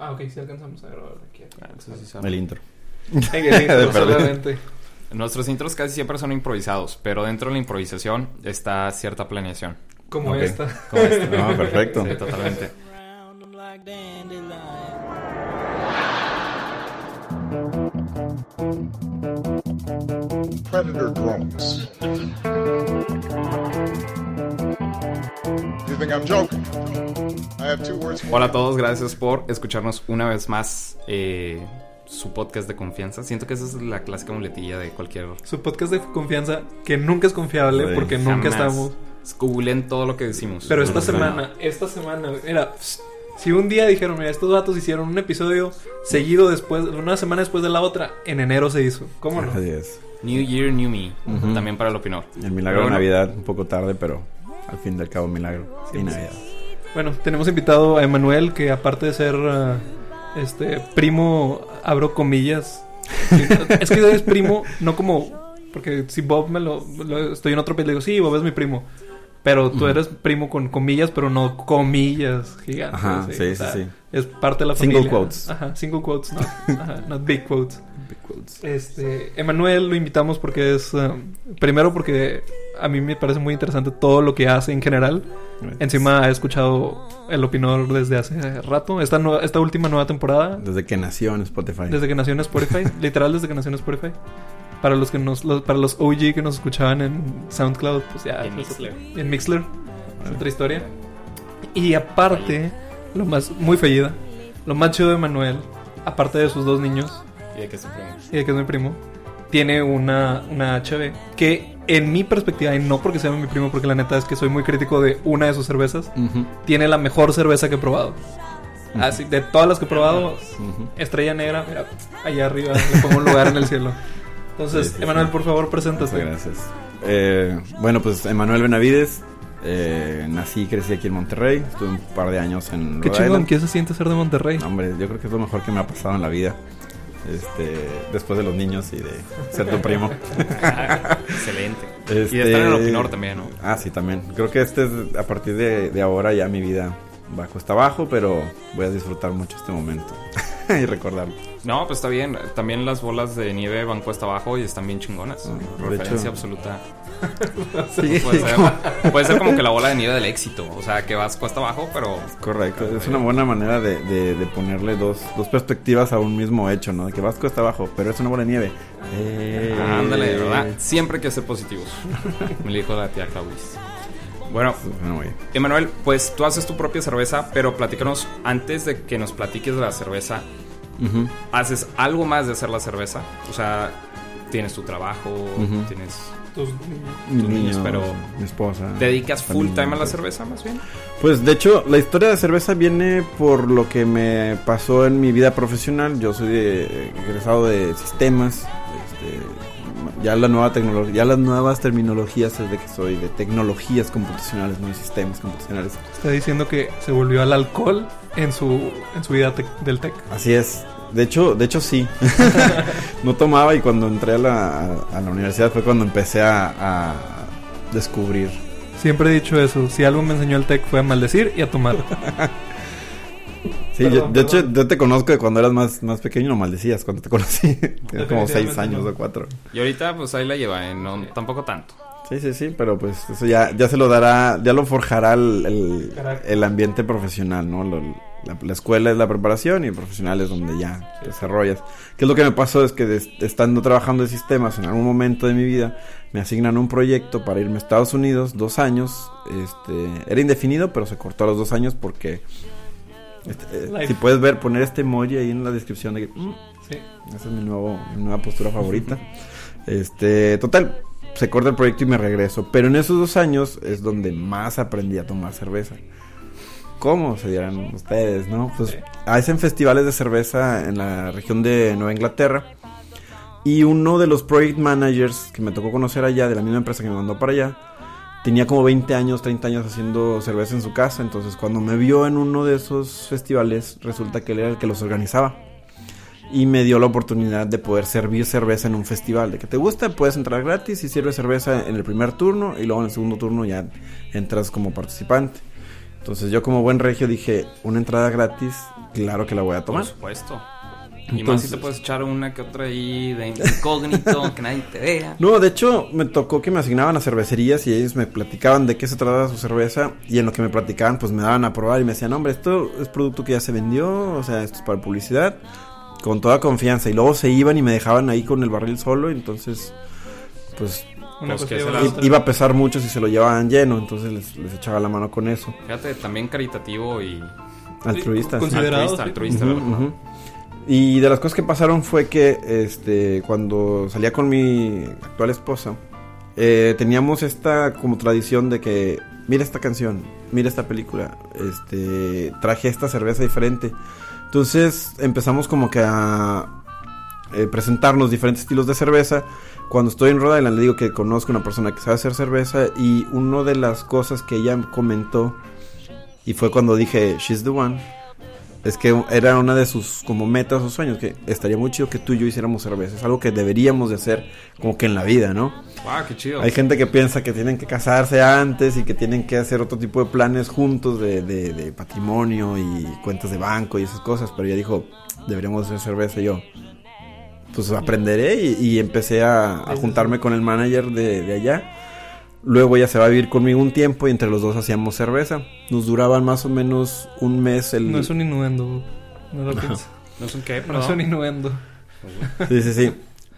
Ah, ok, sí alcanzamos a grabar aquí. Ah, eso sí se El intro. Nuestros intros casi siempre son improvisados, pero dentro de la improvisación está cierta planeación. Como Ok. esta. Como este. No, perfecto. Sí, totalmente. Predator drones. You think I'm joking? I have two words for Hola a todos, gracias por escucharnos una vez más eh, su podcast de confianza. Siento que esa es la clásica muletilla de cualquier... Su podcast de confianza que nunca es confiable Sí, porque nunca Jamás. estamos. Googleen todo lo que decimos. Pero esta Sí. semana, esta semana, mira, pss, si un día dijeron, mira, estos vatos hicieron un episodio seguido después, una semana después de la otra, en enero se hizo. ¿Cómo no? Así es. New Year, New Me. Ujú. También para el opinor. El milagro Pero de bueno, Navidad, un poco tarde, pero al fin del cabo milagro. y Navidad. Bueno, tenemos invitado a Emanuel, que aparte de ser ah, este primo, abro comillas. Sí, es que es primo, no como. Porque si Bob me lo, lo- Estoy en otro país, le digo, sí, Bob es mi primo. Pero tú eres primo con comillas, pero no comillas gigantes. Ajá, sí, o sí, sea, sí. Es parte de la Single familia. quotes. Ajá, single quotes, no. Ajá, not big quotes. Big quotes. Este, Emanuel lo invitamos porque es. ah, primero, porque a mí me parece muy interesante todo lo que hace en general. Encima he escuchado el opinador desde hace rato. Esta, esta última nueva temporada, Desde que nació en Spotify. desde que nació en Spotify, literal desde que nació en Spotify. Para los que nos, los- para los OG que nos escuchaban en SoundCloud, pues ya. En pues, Mixler. En Mixler. Es otra historia. Y aparte, lo más, muy fallida, lo más chido de Manuel, aparte de sus dos niños, Y de que se primo. y de que es mi primo, tiene una, una HB que en mi perspectiva, y no porque sea mi primo, porque la neta es que soy muy crítico de una de sus cervezas, Ujú, tiene la mejor cerveza que he probado. Así, de todas las que he probado, ujú. estrella negra, mira, allá arriba, le pongo un lugar en el cielo. Entonces, Sí, sí, Emanuel, sí. por favor, Muchas preséntate. gracias. Eh, bueno, pues Emanuel Benavides. eh, nací y crecí aquí en Monterrey. Estuve un par de años en Qué Rhode chingón, Island. ¿qué se siente ser de Monterrey? No, hombre, yo creo que es lo mejor que me ha pasado en la vida. Este, después de los niños y de ser tu primo. Excelente. Este- Y de estar en el opinor también, ¿no? Ah, sí, también. Creo que este es, a partir de, de ahora ya mi vida va cuesta abajo, pero voy a disfrutar mucho este momento y recordarlo. No, pues está bien. También las bolas de nieve van cuesta abajo y están bien chingonas. Ah, Referencia hecho. absoluta. Sí, Puede ser, puede ser como que la bola de nieve del éxito. O sea, que vas cuesta abajo, pero correcto. Es una buena manera de, de- de ponerle dos, dos perspectivas a un mismo hecho, ¿no? De que vas cuesta abajo, pero es una bola de nieve. Eh, ándale, ¿verdad? Siempre hay que ser positivos. Me dijo la tía Claudius. Bueno. Emanuel, pues tú haces tu propia cerveza, pero platícanos, antes de que nos platiques de la cerveza, ¿haces algo más de hacer la cerveza? O sea, tienes tu trabajo, tienes... Tus- niños, niños, pero mi esposa. ¿Te dedicas full time a la pues. cerveza, más bien? Pues de hecho, la historia de cerveza viene por lo que me pasó en mi vida profesional. Yo soy de- egresado de sistemas. este, ya la nueva tecnología, ya las nuevas terminologías es de que soy de tecnologías computacionales, no de sistemas computacionales. Está diciendo que se volvió al alcohol en su, en su vida tec- del tech. Así es. De hecho, de hecho sí. no tomaba y cuando entré a la, a- la universidad fue cuando empecé a, a descubrir. Siempre he dicho eso. Si algo me enseñó el tech fue a maldecir y a tomar. Sí, Perdón, yo- de hecho, perdón. yo te conozco de cuando eras más, más pequeño, lo maldecías cuando te conocí. Tenías como seis años no. o cuatro. Y ahorita, pues ahí la lleva, ¿eh? No, tampoco tanto. Sí, sí, sí, pero pues eso ya, ya se lo dará, ya lo forjará el, el, el ambiente profesional, ¿no? Lo- la, la escuela es la preparación y el profesional es donde ya te desarrollas. ¿Qué es lo que me pasó? Es que des- estando trabajando de sistemas en algún momento de mi vida, me asignan un proyecto para irme a Estados Unidos, dos años. Este, era indefinido, pero se cortó a los dos años porque... este, eh, si puedes ver, poner este emoji ahí en la descripción de que... "Mm, Sí. esa es mi, nuevo, mi nueva postura favorita. este, total, se corta el proyecto y me regreso. Pero en esos dos años es donde más aprendí a tomar cerveza. ¿Cómo? Se dirán ustedes, ¿no? Pues hacen festivales de cerveza en la región de Nueva Inglaterra. Y uno de los project managers que me tocó conocer allá, de la misma empresa que me mandó para allá, tenía como 20 años, 30 años haciendo cerveza en su casa. Entonces, cuando me vio en uno de esos festivales, resulta que él era el que los organizaba. Y me dio la oportunidad de poder servir cerveza en un festival. De que te gusta, puedes entrar gratis y sirves cerveza en el primer turno. Y luego en el segundo turno ya entras como participante. Entonces yo como buen regio dije, una entrada gratis, claro que la voy a Por tomar. Y más si te puedes echar una que otra ahí de incógnito, que nadie te vea. No, de hecho me tocó que me asignaban a cervecerías y ellos me platicaban de qué se trataba su cerveza y en lo que me platicaban pues me daban a probar y me decían, hombre, esto es producto que ya se vendió, o sea, esto es para publicidad, con toda confianza. Y luego se iban y me dejaban ahí con el barril solo, entonces pues Pues que la- iba a pesar mucho si se lo llevaban lleno, entonces les, les echaba la mano con eso. Fíjate, también caritativo y Altruista. sí. considerado. altruista, sí. altruista, ujú. Y de las cosas que pasaron fue que este cuando salía con mi actual esposa, eh, teníamos esta como tradición de que mira esta canción, mira esta película, este traje esta cerveza diferente. Entonces empezamos como que a eh, presentarnos diferentes estilos de cerveza. Cuando estoy en Rhode Island le digo que conozco una persona que sabe hacer cerveza y una de las cosas que ella comentó y fue cuando dije she's the one es que era una de sus como metas o sueños que estaría muy chido que tú y yo hiciéramos cerveza. Es algo que deberíamos de hacer como que en la vida, ¿no? Wow, qué chido. Hay gente que piensa que tienen que casarse antes y que tienen que hacer otro tipo de planes juntos de, de- de patrimonio y cuentas de banco y esas cosas, pero ella dijo, deberíamos hacer cerveza y yo. Pues aprenderé y, y empecé a, a juntarme con el manager de, de allá. Luego ella se va a vivir conmigo un tiempo y entre los dos hacíamos cerveza. Nos duraban más o menos un mes el... No es un innuendo. No lo pienso. ¿No es un qué? No es Perdón. un innuendo. Sí, sí, sí.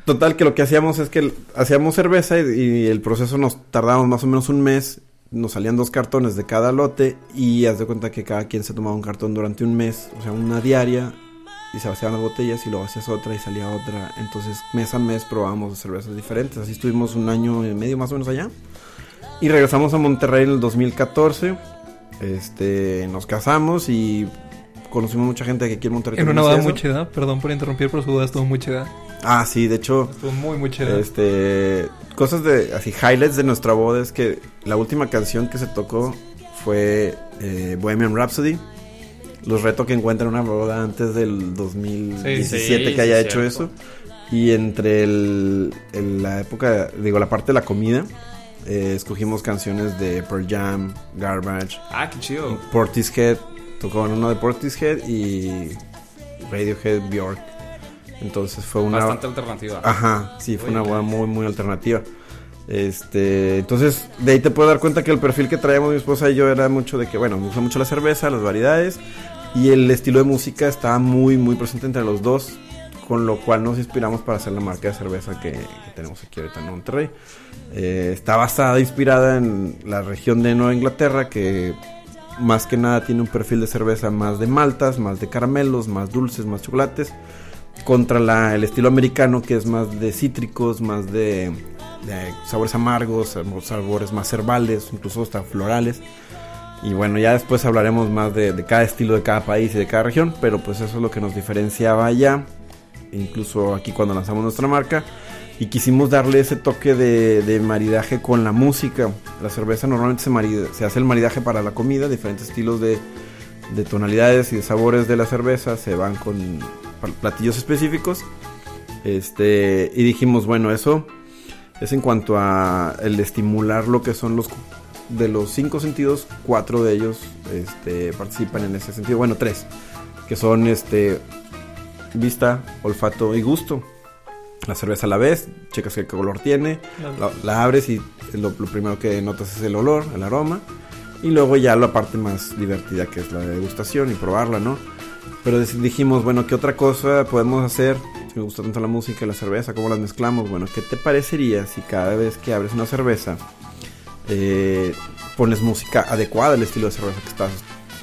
Total, que lo que hacíamos es que hacíamos cerveza y, y el proceso nos tardábamos más o menos un mes. Nos salían dos cartones de cada lote y haz de cuenta que cada quien se tomaba un cartón durante un mes, o sea, una diaria. Y se vaciaban las botellas y luego hacías otra y salía otra. Entonces, mes a mes probábamos cervezas diferentes. Así estuvimos un año y medio más o menos allá. Y regresamos a Monterrey en el 2014. Este, nos casamos y conocimos mucha gente que aquí en Monterrey. En una boda muy chida. Perdón por interrumpir, pero su boda estuvo muy chida. Ah, sí, de hecho, Estuvo muy, muy chida. este, cosas de, así, highlights de nuestra boda es que la última canción que se tocó fue eh, Bohemian Rhapsody. Los retos que encuentran una boda antes del 2017 Sí, sí, que haya sí, hecho cierto. eso. Y entre el, el- la época, digo, la parte de la comida, eh, escogimos canciones de Pearl Jam, Garbage, Ah, qué chido. Portishead, tocó uno de Portishead y Radiohead, Bjork. Entonces fue una... Bastante alternativa. Ajá, sí, fue una boda muy, muy alternativa. Este, entonces, de ahí te puedo dar cuenta que el perfil que traíamos mi esposa y yo era mucho de que, bueno, me gusta mucho la cerveza, las variedades, y el estilo de música estaba muy, muy presente entre los dos, con lo cual nos inspiramos para hacer la marca de cerveza que, tenemos aquí ahorita en Monterrey. Eh, está basada, inspirada en la región de Nueva Inglaterra, que más que nada tiene un perfil de cerveza más de maltas, más de caramelos, más dulces, más chocolates contra la, el estilo americano que es más de cítricos, más de, sabores amargos, sabores más herbales, incluso hasta florales. Y bueno, ya después hablaremos más de, de cada estilo de cada país y de cada región, pero pues eso es lo que nos diferenciaba allá, incluso aquí cuando lanzamos nuestra marca. Y quisimos darle ese toque de, de maridaje con la música. La cerveza normalmente se, se hace el maridaje para la comida, diferentes estilos de, de tonalidades y de sabores de la cerveza se van con pl- platillos específicos. Este, y dijimos, bueno, eso es en cuanto a el estimular lo que son los de los cinco sentidos, cuatro de ellos este, participan en ese sentido. Bueno, tres, que son este vista, olfato y gusto. La cerveza la ves, checas qué color tiene, la, la abres y lo, lo primero que notas es el olor, el aroma. Y luego ya la parte más divertida que es la degustación y probarla, ¿no? Pero dijimos, bueno, ¿qué otra cosa podemos hacer? Si me gusta tanto la música y la cerveza, ¿cómo las mezclamos? Bueno, ¿qué te parecería si cada vez que abres una cerveza eh, pones música adecuada al estilo de cerveza que estás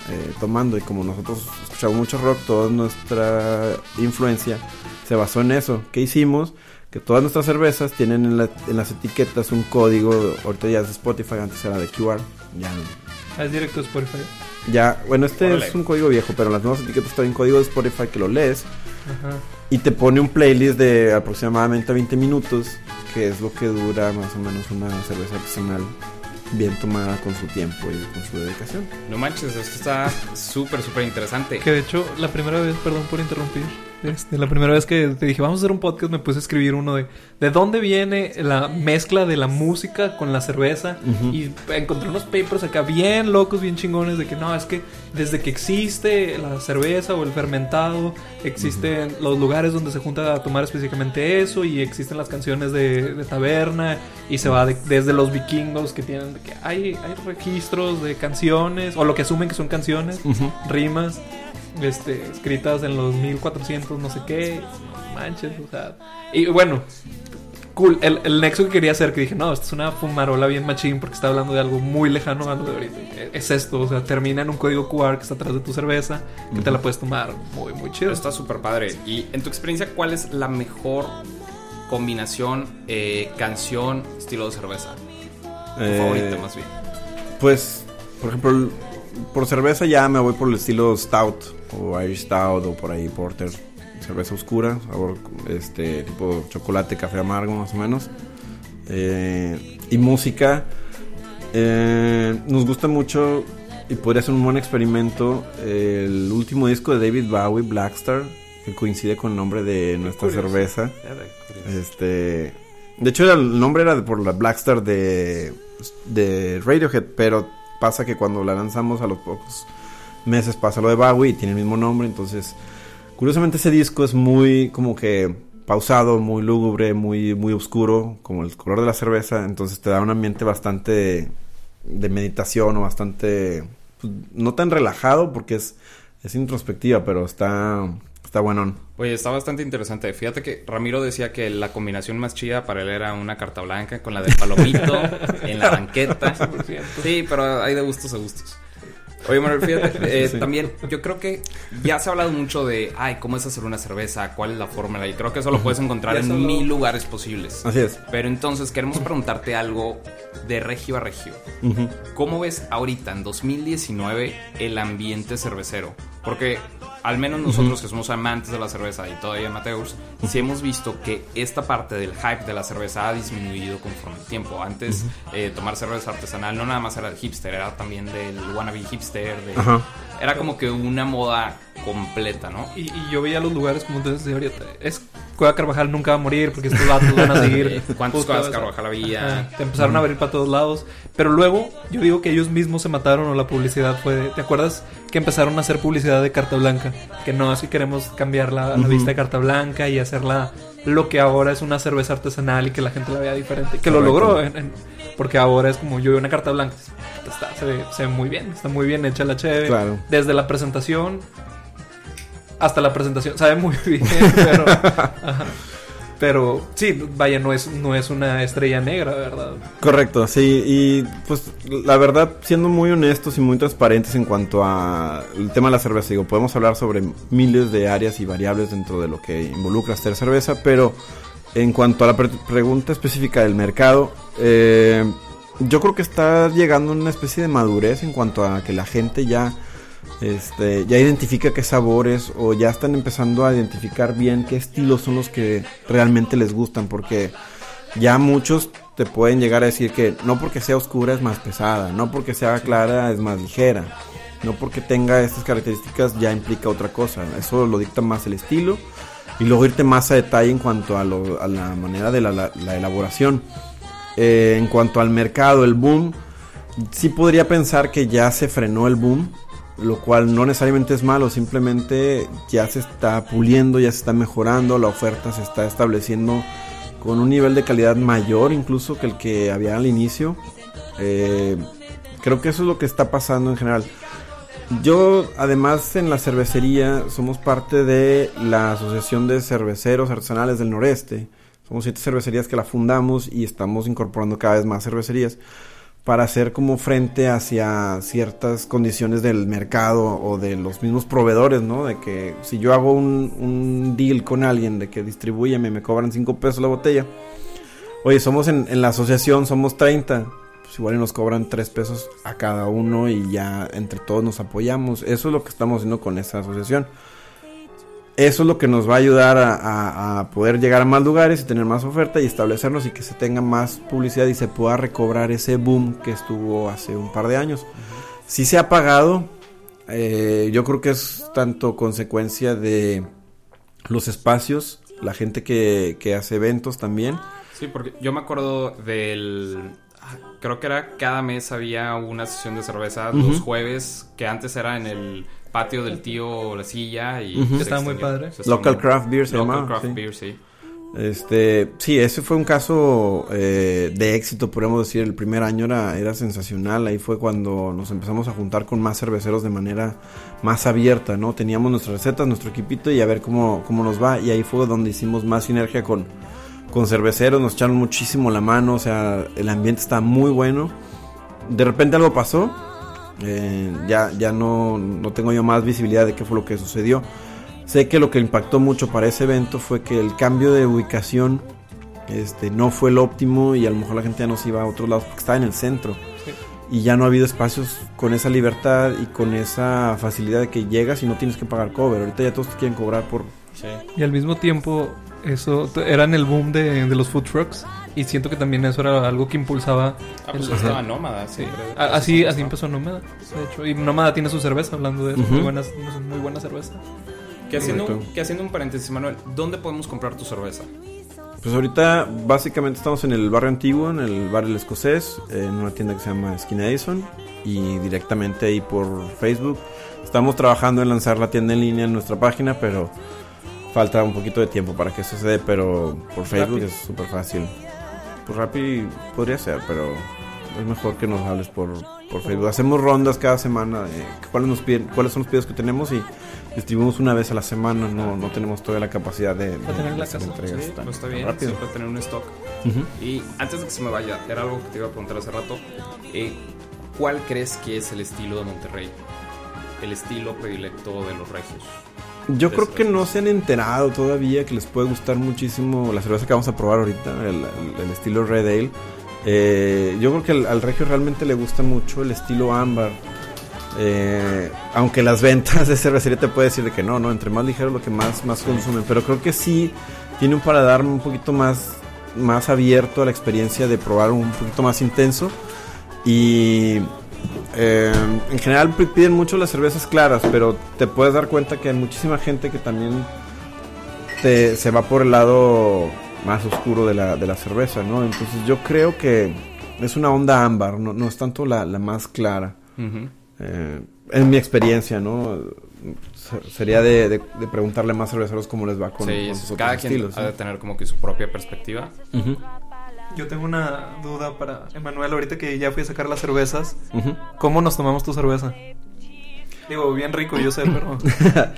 eh, tomando? Y como nosotros escuchamos mucho rock, toda nuestra influencia se basó en eso. ¿Qué hicimos? Que todas nuestras cervezas tienen en, la- en las etiquetas un código, ahorita ya es de Spotify, antes era de QR, ya Ah, es directo de Spotify. ya, bueno, este Órale. es un código viejo, pero las nuevas etiquetas traen código de Spotify que lo lees Ajá. y te pone un playlist de aproximadamente 20 minutos, que es lo que dura más o menos una cerveza artesanal bien tomada con su tiempo y con su dedicación. No manches, esto está súper, súper interesante. Que de hecho, la primera vez, perdón por interrumpir, Este, la primera vez que te dije, vamos a hacer un podcast, me puse a escribir uno de de dónde viene la mezcla de la música con la cerveza. Y encontré unos papers acá bien locos, bien chingones, de que no, es que desde que existe la cerveza o el fermentado, existen los lugares donde se junta a tomar específicamente eso, y existen las canciones de, de taberna, y se va de- desde los vikingos que tienen, de que hay, hay registros de canciones, o lo que asumen que son canciones, rimas este, escritas en los 1400, no sé qué. Manches, o sea. Y bueno, cool. El, el nexo que quería hacer, que dije, no, esto es una fumarola bien machín porque está hablando de algo muy lejano a lo de ahorita. Es esto, o sea, termina en un código QR que está atrás de tu cerveza, que te la puedes tomar muy, muy chido. Está súper padre. Y en tu experiencia, ¿cuál es la mejor combinación eh, canción, estilo de cerveza? Tu Eh, favorita, más bien. Pues, por ejemplo, por cerveza ya me voy por el estilo Stout o Irish Stout o por ahí Porter. Cerveza oscura, sabor este tipo chocolate, café amargo más o menos. Eh, y música, eh, nos gusta mucho y podría ser un buen experimento el último disco de David Bowie, Blackstar, que coincide con el nombre de nuestra Curioso. cerveza. Este. De hecho, el nombre era por la Blackstar de, de Radiohead, pero pasa que cuando la lanzamos a los pocos meses pasa lo de Bowie y tiene el mismo nombre. Entonces, curiosamente, ese disco es muy como que pausado, muy lúgubre, muy, muy oscuro, como el color de la cerveza. Entonces, te da un ambiente bastante de, de meditación o bastante. pues, no tan relajado porque es, es introspectiva, pero está, está buenón. Oye, está bastante interesante. Fíjate que Ramiro decía que la combinación más chida para él era una carta blanca con la de palomito en la banqueta. 100%. Sí, pero hay de gustos a gustos. Oye, Manuel, fíjate, eh, también yo creo que ya se ha hablado mucho de, ay, cómo es hacer una cerveza, cuál es la fórmula, y creo que eso lo puedes encontrar en mil lugares posibles. Así es. Pero entonces queremos preguntarte algo de regio a regio. ¿Cómo ves ahorita, en 2019, el ambiente cervecero? Porque al menos nosotros que somos amantes de la cerveza y todavía amateurs, sí hemos visto que esta parte del hype de la cerveza ha disminuido conforme el tiempo. Antes, eh, tomar cerveza artesanal no nada más era del hipster, era también del wannabe hipster. de-. Era como que una moda completa, ¿no? Y, y yo veía los lugares como entonces de ahorita. Es Cueva Carvajal nunca va a morir porque estos vatos van a seguir. Eh, ¿Cuántas cosas. Carvajal había? Ajá, Te empezaron a abrir para todos lados. Pero luego, yo digo que ellos mismos se mataron o la publicidad fue. de- ¿Te acuerdas que empezaron a hacer publicidad de carta blanca? Que no, así queremos cambiar la, la Ujú. vista de carta blanca y hacerla lo que ahora es una cerveza artesanal y que la gente la vea diferente. Que lo logró, en- en- porque ahora es como yo veo una carta blanca. Está, se, ve, se ve muy bien, está muy bien hecha la cheve. Claro. Desde la presentación hasta la presentación. Sabe muy bien, pero. Pero sí, vaya, no es, no es una estrella negra, ¿verdad? Correcto, sí, y pues la verdad, siendo muy honestos y muy transparentes en cuanto a el tema de la cerveza, digo, podemos hablar sobre miles de áreas y variables dentro de lo que involucra hacer cerveza, pero en cuanto a la pre- pregunta específica del mercado, eh, yo creo que está llegando a una especie de madurez en cuanto a que la gente ya este, ya identifica qué sabores o ya están empezando a identificar bien qué estilos son los que realmente les gustan, porque ya muchos te pueden llegar a decir que no porque sea oscura es más pesada, no porque sea clara es más ligera, no porque tenga estas características ya implica otra cosa, eso lo dicta más el estilo y luego irte más a detalle en cuanto a, lo- a la manera de la, la- la elaboración. Eh, en cuanto al mercado, el boom, sí podría pensar que ya se frenó el boom, lo cual no necesariamente es malo, simplemente ya se está puliendo, ya se está mejorando, la oferta se está estableciendo con un nivel de calidad mayor incluso que el que había al inicio. Eh, creo que eso es lo que está pasando en general. Yo, además, en la cervecería somos parte de la Asociación de Cerveceros Artesanales del Noreste. Somos siete cervecerías que la fundamos y estamos incorporando cada vez más cervecerías para hacer como frente hacia ciertas condiciones del mercado o de los mismos proveedores, ¿no? De que si yo hago un, un deal con alguien de que distribúyeme y me cobran 5 pesos la botella, oye, somos en, en la asociación, somos 30, pues igual nos cobran 3 pesos a cada uno y ya entre todos nos apoyamos. Eso es lo que estamos haciendo con esta asociación. Eso es lo que nos va a ayudar a, a- a poder llegar a más lugares y tener más oferta y establecernos y que se tenga más publicidad y se pueda recobrar ese boom que estuvo hace un par de años. Si se ha pagado, eh, yo creo que es tanto consecuencia de los espacios, la gente que, que hace eventos también. Sí, porque yo me acuerdo del... ah, Creo que era cada mes había una sesión de cerveza los jueves, que antes era en el patio del tío La Silla y... Se Estaba muy padre. Se Local Craft Beer se Local llamaba, Craft sí. Beer, sí. Este, sí, ese fue un caso eh, de éxito, podríamos decir. El primer año era, era sensacional. Ahí fue cuando nos empezamos a juntar con más cerveceros de manera más abierta, ¿no? Teníamos nuestras recetas, nuestro equipito y a ver cómo, cómo nos va. Y ahí fue donde hicimos más sinergia con, con cerveceros. Nos echaron muchísimo la mano, o sea, el ambiente está muy bueno. De repente algo pasó. Eh, ya ya no, no tengo yo más visibilidad de qué fue lo que sucedió. Sé que lo que impactó mucho para ese evento fue que el cambio de ubicación este, no fue el óptimo y a lo mejor la gente ya no se iba a otros lados porque estaba en el centro. Sí. Y ya no ha habido espacios con esa libertad y con esa facilidad de que llegas y no tienes que pagar cover. Ahorita ya todos te quieren cobrar por... Y al mismo tiempo, eso era en el boom de, de los food trucks. Y siento que también eso era algo que impulsaba. Ah, pues el- estaba Nómada, Sí. Así, así empezó Nómada, de hecho. Y Nómada tiene su cerveza, hablando de eso. Muy, buenas, muy buena cerveza. Que haciendo, Correcto. que haciendo un paréntesis, Manuel, ¿dónde podemos comprar tu cerveza? Pues ahorita básicamente estamos en el barrio antiguo, en el bar El Escocés, en una tienda que se llama Esquina Edison y directamente ahí por Facebook. Estamos trabajando en lanzar la tienda en línea en nuestra página, pero falta un poquito de tiempo para que eso se dé, pero por Facebook es súper fácil. Rappi podría ser, pero es mejor que nos hables por, por Facebook. Hacemos rondas cada semana de cuáles, nos piden, cuáles son los pedidos que tenemos y distribuimos una vez a la semana. No, no tenemos toda la capacidad de, de tener en la casa. entregas Sí, tan- pues está bien, rápido. siempre tener un stock. Y antes de que se me vaya, era algo que te iba a preguntar hace rato. eh, ¿Cuál crees que es el estilo de Monterrey? El estilo predilecto de los regios. Yo creo que no se han enterado todavía que les puede gustar muchísimo la cerveza que vamos a probar ahorita, el, el- el estilo Red Ale. Eh, yo creo que al, al regio realmente le gusta mucho el estilo ámbar. Eh, aunque las ventas de cervecería te puede decir de que no, no, entre más ligero lo que más, más consumen. Pero creo que sí tiene un paladar un poquito más, más abierto a la experiencia de probar un poquito más intenso. Y eh, en general piden mucho las cervezas claras, pero te puedes dar cuenta que hay muchísima gente que también te, se va por el lado más oscuro de la, de la cerveza, ¿no? Entonces yo creo que es una onda ámbar, no, no es tanto la, la más clara. Eh, en mi experiencia, ¿no? Se- Sería de, de- de preguntarle a más cerveceros cómo les va con, sí, con es- sus cada otros quien estilos. ha de tener como que su propia perspectiva. Ujú, Yo tengo una duda para Emanuel, ahorita que ya fui a sacar las cervezas. ¿Cómo nos tomamos tu cerveza? Digo, bien rico, yo sé, pero...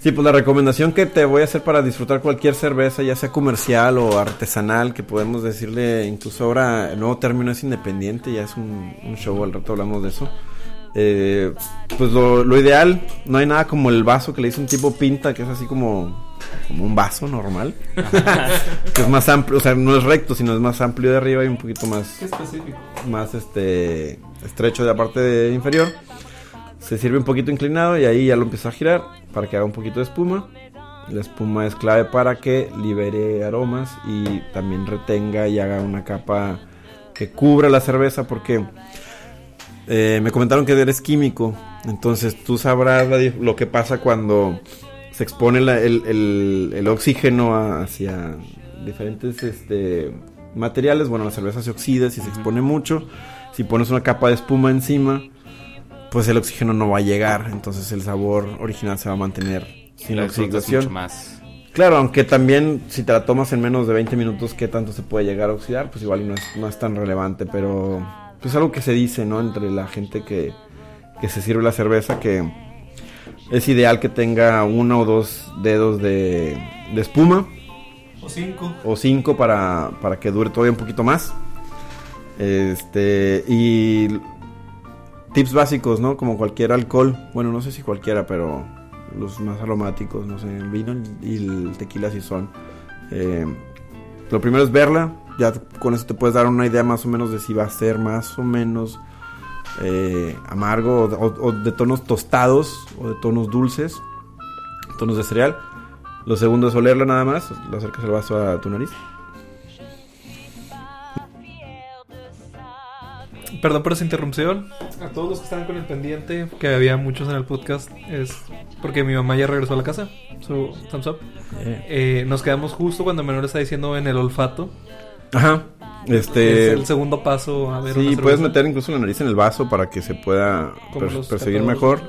Sí, pues la recomendación que te voy a hacer para disfrutar cualquier cerveza, ya sea comercial o artesanal, que podemos decirle, incluso ahora el nuevo término es independiente, ya es un, un show, al rato hablamos de eso. Eh, pues lo, lo ideal, no hay nada como el vaso que le hice un tipo pinta, que es así como, como un vaso normal. que es más amplio, o sea, no es recto, sino es más amplio de arriba y un poquito más Qué específico. más este estrecho de la parte de inferior. Se sirve un poquito inclinado y ahí ya lo empieza a girar para que haga un poquito de espuma. La espuma es clave para que libere aromas y también retenga y haga una capa que cubra la cerveza porque eh, me comentaron que eres químico. Entonces tú sabrás la lo que pasa cuando se expone la- el, el- el oxígeno a- hacia diferentes este, materiales. Bueno, la cerveza se oxida si se expone mucho. Si pones una capa de espuma encima, pues el oxígeno no va a llegar. Entonces el sabor original se va a mantener sin La oxidación. mucho más. Claro, aunque también si te la tomas en menos de 20 minutos, ¿qué tanto se puede llegar a oxidar? Pues igual no es, no es tan relevante, pero pues algo que se dice, ¿no? Entre la gente que, que se sirve la cerveza, que es ideal que tenga uno o dos dedos de, de espuma O cinco. o cinco para, para que dure todavía un poquito más. Este, y tips básicos, ¿no? Como cualquier alcohol, bueno, no sé si cualquiera, pero los más aromáticos, no sé, el vino y el tequila sí son. Eh, lo primero es verla, ya con eso te puedes dar una idea más o menos de si va a ser más o menos eh, amargo o, o- o de tonos tostados o de tonos dulces, tonos de cereal. Lo segundo es olerla nada más, le acercas el vaso a tu nariz. Perdón por esa interrupción. A todos los que estaban con el pendiente, que había muchos en el podcast, es porque mi mamá ya regresó a la casa. su thumbs up. Eh. Eh, nos quedamos justo cuando Manuel está diciendo en el olfato. Ajá. Es Este. el segundo paso a ver Sí, una puedes meter incluso la nariz en el vaso para que se pueda per- perseguir mejor.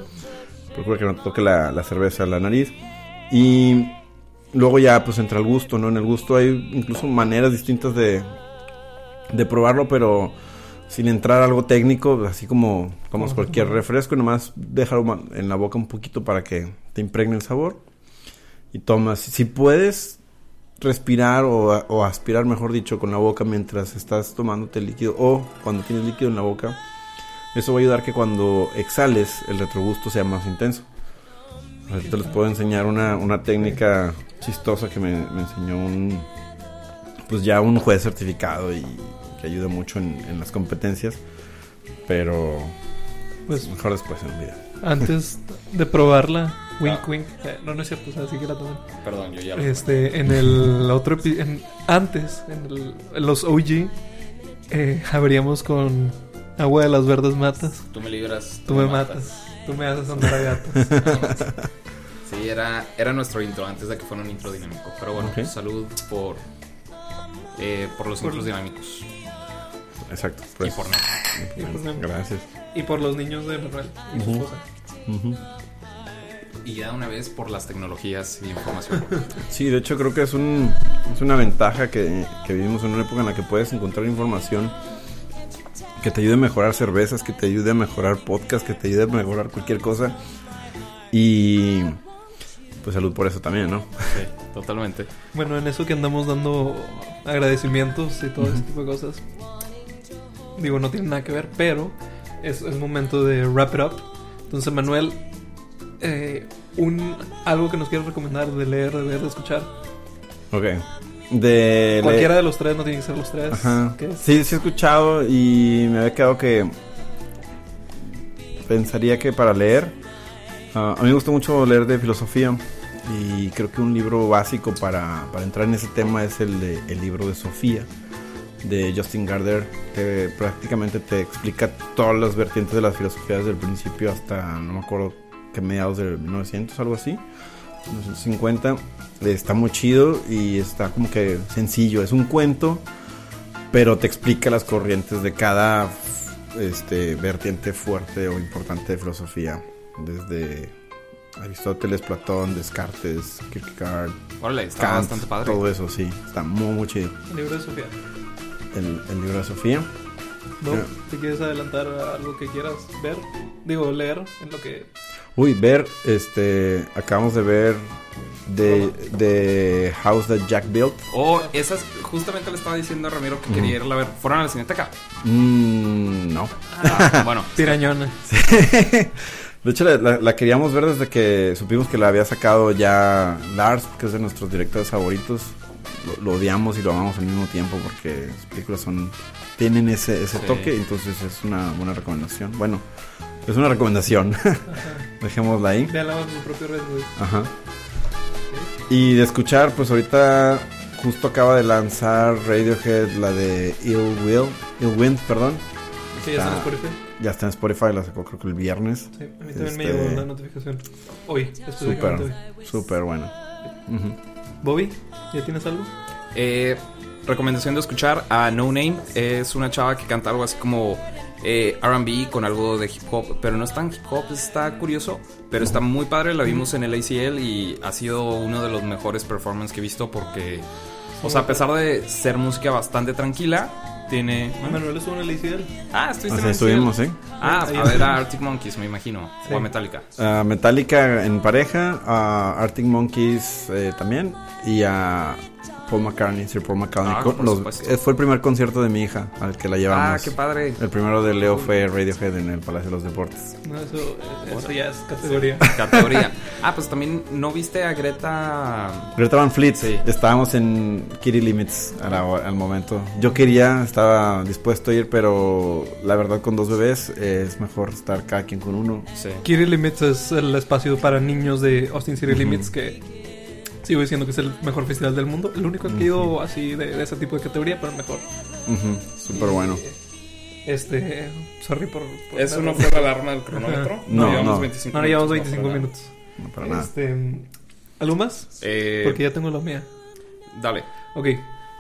Procura que no te toque la, la cerveza a la nariz. Y luego ya pues entra el gusto, ¿no? En el gusto hay incluso maneras distintas de, de probarlo, pero sin entrar a algo técnico, así como, como cualquier refresco, nomás dejarlo en la boca un poquito para que te impregne el sabor. Y tomas, si puedes respirar o, o aspirar, mejor dicho, con la boca mientras estás tomándote el líquido o cuando tienes líquido en la boca, eso va a ayudar que cuando exhales el retrogusto sea más intenso. Ahorita les puedo enseñar una, una técnica chistosa que me, me enseñó un pues ya un juez certificado y que ayuda mucho en, en las competencias. Pero Pues mejor después en el video. antes de probarla, wink Ah. wink. Eh, no, no es cierto, o sea, sí que la toman. Perdón, yo ya lo... Este, en el otro en- antes, en, el- en los OG, eh, abríamos con agua de las verdes matas. Tú me libras. Tú me matas. Tú me haces andar a gatos. Sí, era, era nuestro intro antes de que fuera un intro dinámico. Pero bueno, salud por, eh, por los intros dinámicos. Exacto. Pues, y por nada. Por. Gracias. y por los niños de Manuel y su Ujú. esposa. Y ya de una vez por las tecnologías y información. Sí, de hecho creo que es, un, es una ventaja que, que vivimos en una época en la que puedes encontrar información que te ayude a mejorar cervezas, que te ayude a mejorar podcast, que te ayude a mejorar cualquier cosa. Y pues salud por eso también, ¿no? Sí, totalmente. Bueno, en eso que andamos dando agradecimientos y todo ese tipo de cosas. Digo, no tiene nada que ver, pero es, es momento de wrap it up. Entonces, Manuel, eh, un, algo que nos quieras recomendar de leer, de ver, de escuchar. Ok. De Cualquiera de los tres, no tiene que ser los tres. Ajá. Sí, sí he escuchado y me había quedado que pensaría que para leer, ah, a mí me gusta mucho leer de filosofía y creo que un libro básico para, para entrar en ese tema es el, de, el libro de Sofía de Justin Gardner, que prácticamente te explica todas las vertientes de la filosofía desde el principio hasta, no me acuerdo, que mediados del 1900, algo así. 1950 está muy chido y está como que sencillo. Es un cuento, pero te explica las corrientes de cada este, vertiente fuerte o importante de filosofía. Desde Aristóteles, Platón, Descartes, Kierkegaard, Órale, está Kant, bastante padre. todo eso, sí. Está muy, muy chido. El libro de Sofía. El, el libro de Sofía. ¿No? ¿Te quieres adelantar a algo que quieras ver? Digo, leer en lo que... Uy, ver, este, acabamos de ver de, de House That Jack Built. Oh, esas, justamente le estaba diciendo a Ramiro que quería irla a ver. ¿Fueron a la cineteca? Mm, no. Ah, bueno, Tirañona. De hecho, la, la- la queríamos ver desde que supimos que la había sacado ya Lars, que es de nuestros directores favoritos. Lo, lo odiamos y lo amamos al mismo tiempo porque las películas son tienen ese, ese Sí. toque, entonces es una buena recomendación. Bueno, es una recomendación. Dejémosla ahí. Véanla bajo su propio riesgo. Ajá. Y de escuchar, pues ahorita justo acaba de lanzar Radiohead la de Ill Will, Ill Wind, perdón. Sí, ya está en Spotify. Ya está en Spotify, la sacó creo que el viernes. Sí, a mí también me Este- llegó una notificación. Hoy, Súper, súper bueno. Bobby, ¿ya tienes algo? Eh, recomendación de escuchar a No Name. Es una chava que canta algo así como eh, RB con algo de hip hop, pero no es tan hip hop, está curioso, pero está muy padre. La vimos en el ACL y ha sido uno de los mejores performances que he visto porque, o sea, a pesar de ser música bastante tranquila, tiene. Manuel estuvo en el ACL. Ah, estuviste Así en el estuvimos, ACL. ¿eh? Ah, a ver a Arctic Monkeys, me imagino, Sí. o a Metallica. A Metallica en pareja, a Arctic Monkeys eh, también y a Paul McCartney, Sir Paul McCartney. Ah, por los- eh, fue el primer concierto de mi hija al que la llevamos. Ah, qué padre. El primero de Leo fue Radiohead en el Palacio de los Deportes. No, eso, eso ya es categoría. Categoría. Ah, pues también no viste a Greta. Greta Van Fleet, Sí. estábamos en Kitty Limits a la hora- al momento. Yo quería, estaba dispuesto a ir, pero la verdad con dos bebés es mejor estar cada quien con uno. Sí. Kiri Limits es el espacio para niños de Austin City. Limits que sigo diciendo que es el mejor festival del mundo. El único que he ido así de, de ese tipo de categoría, pero el mejor. Ujú, Súper Y, bueno. Este, sorry por... por ¿Eso no fue la alarma del cronómetro? No, llevamos no. 25 No, llevamos minutos, 25 para nada. minutos. No, para nada. Este, ¿Algo más? Eh, Porque ya tengo la mía. Dale. Ok,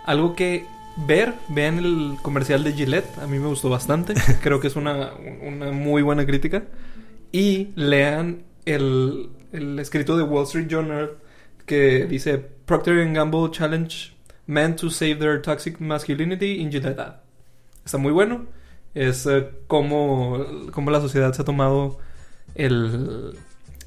algo que ver, vean el comercial de Gillette, a mí me gustó bastante, creo que es una, una muy buena crítica. Y lean el, el escrito de Wall Street Journal que dice Procter Gamble Challenge Men to Save Their Toxic Masculinity in Gillette Ad. Está muy bueno. Es eh, cómo, cómo la sociedad se ha tomado el,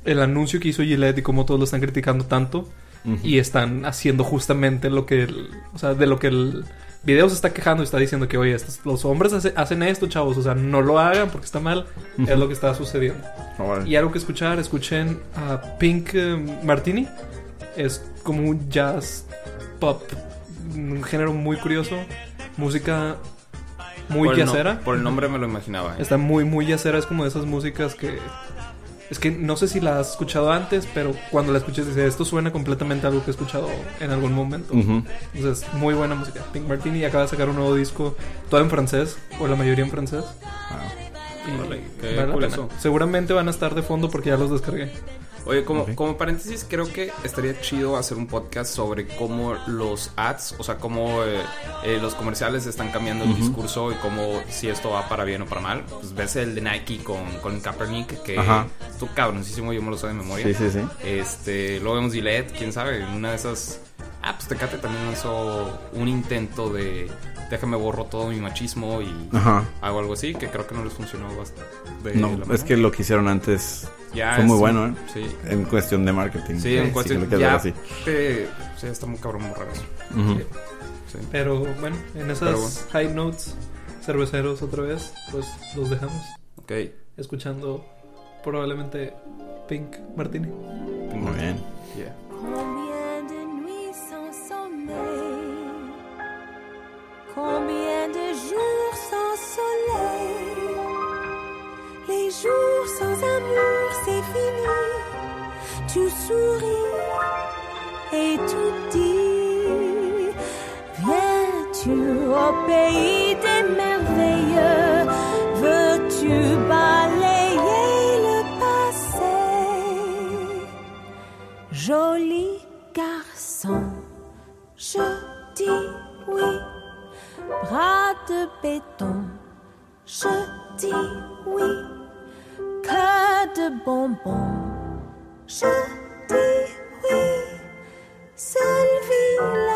el anuncio que hizo Gillette y cómo todos lo están criticando tanto Ujú. y están haciendo justamente lo que el, o sea, de lo que el video se está quejando y está diciendo que, oye, estos- los hombres hace- hacen esto, chavos, o sea, no lo hagan porque está mal, es lo que está sucediendo. Órale. Y algo que escuchar, escuchen a Pink eh, Martini, es como un jazz pop, un género muy curioso, música muy por no- jazzera. por el nombre me lo imaginaba. ¿eh? Está muy, muy jazzera. Es como de esas músicas que. Es que no sé si la has escuchado antes, pero cuando la escuches dices, esto suena completamente a algo que he escuchado en algún momento. Ujú. Entonces, muy buena música. Pink Martini acaba de sacar un nuevo disco, todo en francés, o la mayoría en francés. Y Órale, qué vale la curioso. pena. Seguramente van a estar de fondo porque ya los descargué. Oye, como, como paréntesis, creo que estaría chido hacer un podcast sobre cómo los ads, o sea, cómo eh, eh, los comerciales están cambiando el discurso y cómo si esto va para bien o para mal. Pues ves el de Nike con Colin Kaepernick, que Ajá. tú cabroncísimo, yo me lo sé de memoria. Sí, sí, sí. Este, luego vemos Gillette, quién sabe, una de esas. Ah, pues Tecate también lanzó un intento de déjame borro todo mi machismo y Ajá. hago algo así, que creo que no les funcionó bastante. de No, es que lo que hicieron antes Ya fue muy bueno, ¿eh? Sí. En cuestión de marketing. Sí, en cuestión quieres ya, así. te- sí, está muy cabrón borrar eso. Sí. Pero bueno, en esas bueno. high notes cerveceros otra vez, pues los dejamos Ok. escuchando probablemente Pink Martini. Muy bien. Les jours sans amour c'est fini, tu souris et tout dit, viens-tu au pays des merveilleux, veux-tu balayer le passé? Joli garçon, je dis oui. Bras de béton, je dis oui cas de bonbons. Je dis oui, seule vie